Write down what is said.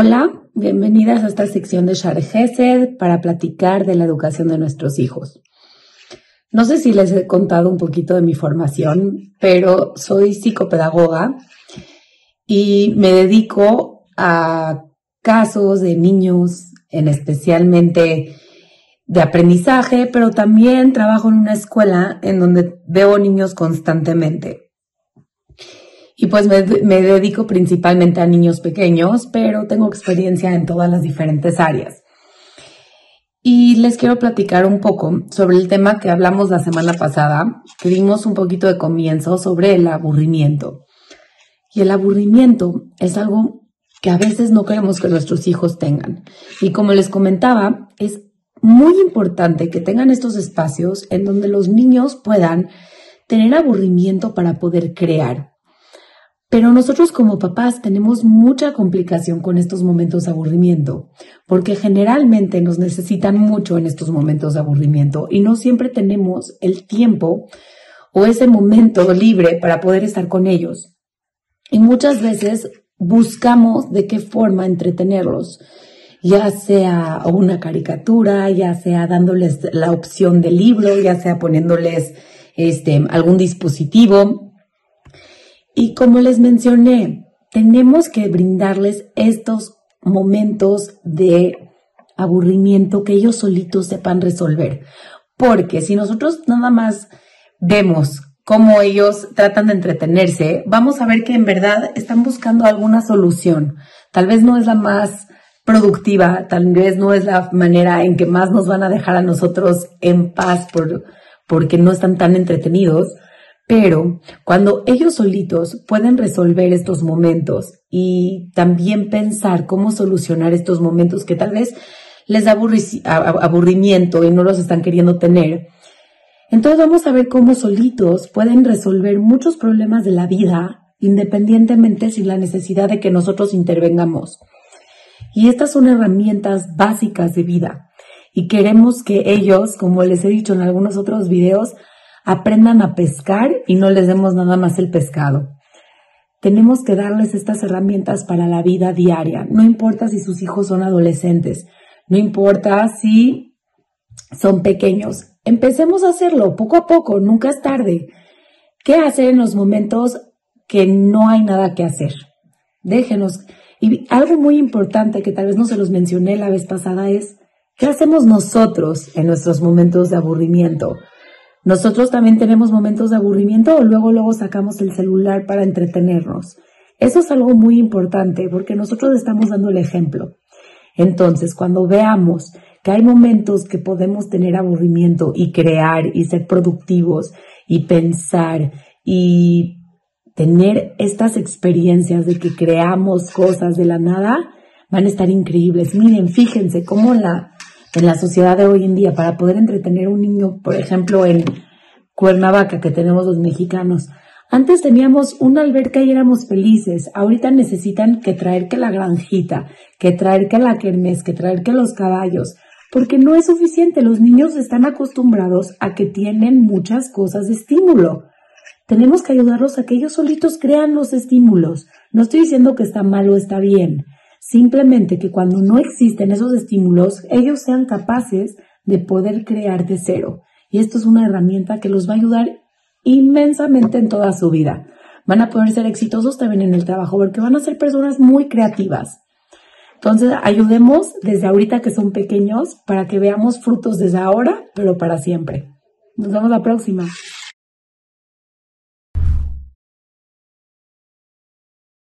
Hola, bienvenidas a esta sección de Share Gesed para platicar de la educación de nuestros hijos. No sé si les he contado un poquito de mi formación, pero soy psicopedagoga y me dedico a casos de niños, en especialmente de aprendizaje, pero también trabajo en una escuela en donde veo niños constantemente. Y pues me, dedico principalmente a niños pequeños, pero tengo experiencia en todas las diferentes áreas. Y les quiero platicar un poco sobre el tema que hablamos la semana pasada, que dimos un poquito de comienzo sobre el aburrimiento. Y el aburrimiento es algo que a veces no queremos que nuestros hijos tengan. Y como les comentaba, es muy importante que tengan estos espacios en donde los niños puedan tener aburrimiento para poder crear. Pero nosotros como papás tenemos mucha complicación con estos momentos de aburrimiento, porque generalmente nos necesitan mucho en estos momentos de aburrimiento y no siempre tenemos el tiempo o ese momento libre para poder estar con ellos. Y muchas veces buscamos de qué forma entretenerlos, ya sea una caricatura, ya sea dándoles la opción de libro, ya sea poniéndoles este, algún dispositivo, y como les mencioné, tenemos que brindarles estos momentos de aburrimiento que ellos solitos sepan resolver. Porque si nosotros nada más vemos cómo ellos tratan de entretenerse, vamos a ver que en verdad están buscando alguna solución. Tal vez no es la más productiva, tal vez no es la manera en que más nos van a dejar a nosotros en paz por, porque no están tan entretenidos, pero cuando ellos solitos pueden resolver estos momentos y también pensar cómo solucionar estos momentos que tal vez les da aburrimiento y no los están queriendo tener, entonces vamos a ver cómo solitos pueden resolver muchos problemas de la vida independientemente sin la necesidad de que nosotros intervengamos. Y estas son herramientas básicas de vida. Y queremos que ellos, como les he dicho en algunos otros videos, aprendan a pescar y no les demos nada más el pescado. Tenemos que darles estas herramientas para la vida diaria. No importa si sus hijos son adolescentes, no importa si son pequeños. Empecemos a hacerlo poco a poco, nunca es tarde. ¿Qué hacer en los momentos que no hay nada que hacer? Déjenos. Y algo muy importante que tal vez no se los mencioné la vez pasada es, ¿qué hacemos nosotros en nuestros momentos de aburrimiento? Nosotros también tenemos momentos de aburrimiento o luego luego sacamos el celular para entretenernos. Eso es algo muy importante porque nosotros estamos dando el ejemplo. Entonces, cuando veamos que hay momentos que podemos tener aburrimiento y crear y ser productivos y pensar y tener estas experiencias de que creamos cosas de la nada, van a estar increíbles. Miren, fíjense cómo la, en la sociedad de hoy en día para poder entretener a un niño, por ejemplo, en Cuernavaca que tenemos los mexicanos. Antes teníamos una alberca y éramos felices. Ahorita necesitan que traer que la granjita, que traer que la kermés, que traer que los caballos, porque no es suficiente. Los niños están acostumbrados a que tienen muchas cosas de estímulo. Tenemos que ayudarlos a que ellos solitos crean los estímulos. No estoy diciendo que está mal o está bien. Simplemente que cuando no existen esos estímulos, ellos sean capaces de poder crear de cero. Y esto es una herramienta que los va a ayudar inmensamente en toda su vida. Van a poder ser exitosos también en el trabajo porque van a ser personas muy creativas. Entonces, ayudemos desde ahorita que son pequeños para que veamos frutos desde ahora, pero para siempre. Nos vemos la próxima.